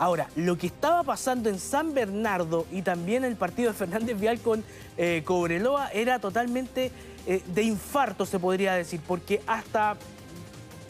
Ahora, lo que estaba pasando en San Bernardo y también el partido de Fernández Vial con eh, Cobreloa era totalmente eh, de infarto, se podría decir, porque hasta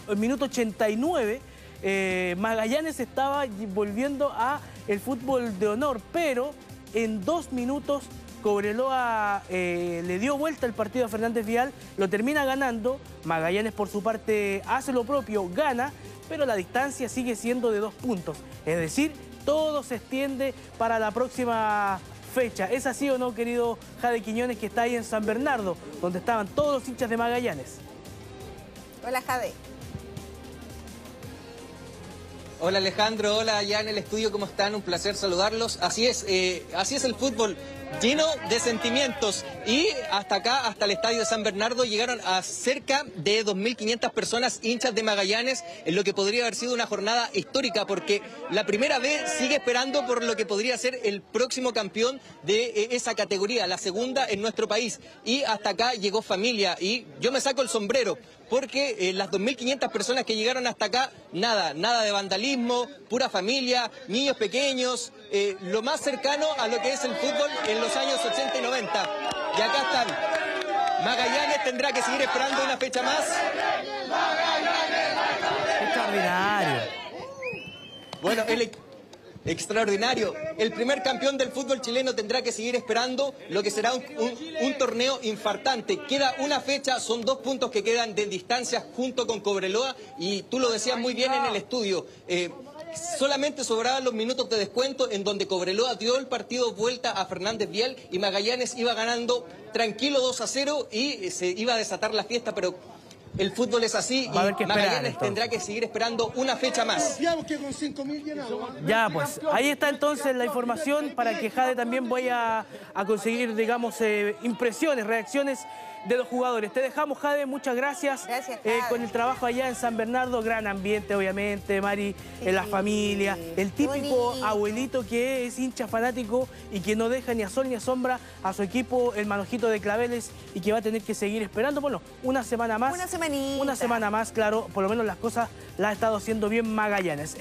el minuto 89 eh, Magallanes estaba volviendo a el fútbol de honor, pero en dos minutos Cobreloa le dio vuelta el partido a Fernández Vial, lo termina ganando, Magallanes por su parte hace lo propio, gana, pero la distancia sigue siendo de dos puntos. Es decir, todo se extiende para la próxima fecha. ¿Es así o no, querido Jade Quiñones, que está ahí en San Bernardo, donde estaban todos los hinchas de Magallanes? Hola, Jade. Hola Alejandro, hola allá en el estudio, ¿cómo están? Un placer saludarlos. Así es, eh, así es el fútbol, lleno de sentimientos. Y hasta acá, hasta el estadio de San Bernardo, llegaron a cerca de 2.500 personas hinchas de Magallanes, en lo que podría haber sido una jornada histórica, porque la primera vez sigue esperando por lo que podría ser el próximo campeón de eh, esa categoría, la segunda en nuestro país. Y hasta acá llegó familia, y yo me saco el sombrero, porque eh, las 2.500 personas que llegaron hasta acá, nada, nada de vandalismo, pura familia, niños pequeños, eh, lo más cercano a lo que es el fútbol en los años 80 y 90. Y acá están. Magallanes tendrá que seguir esperando una fecha más. Extraordinario. Bueno, el extraordinario. El primer campeón del fútbol chileno tendrá que seguir esperando lo que será un, torneo infartante. Queda una fecha, son dos puntos que quedan de distancia junto con Cobreloa y tú lo decías muy bien en el estudio. eh, Solamente sobraban los minutos de descuento en donde Cobreloa dio el partido vuelta a Fernández Vial y Magallanes iba ganando tranquilo 2 a 0 y eh, se iba a desatar la fiesta, pero el fútbol es así Va a haber y que esperar, Magallanes entonces. tendrá que seguir esperando una fecha más. Confiamos que con 5.000 llenamos. Ya, pues ahí está entonces la información para que Jade también vaya a conseguir, digamos, eh, impresiones, reacciones de los jugadores. Te dejamos, Jade, muchas gracias. Gracias, Eh, Jade. con el trabajo allá en San Bernardo, gran ambiente, obviamente, Mari, en la familia. El típico bonito. abuelito que es hincha fanático y que no deja ni a sol ni a sombra a su equipo, el manojito de claveles, y que va a tener que seguir esperando, bueno, una semana más. Una Una semana más, claro, por lo menos las cosas las ha estado haciendo bien Magallanes.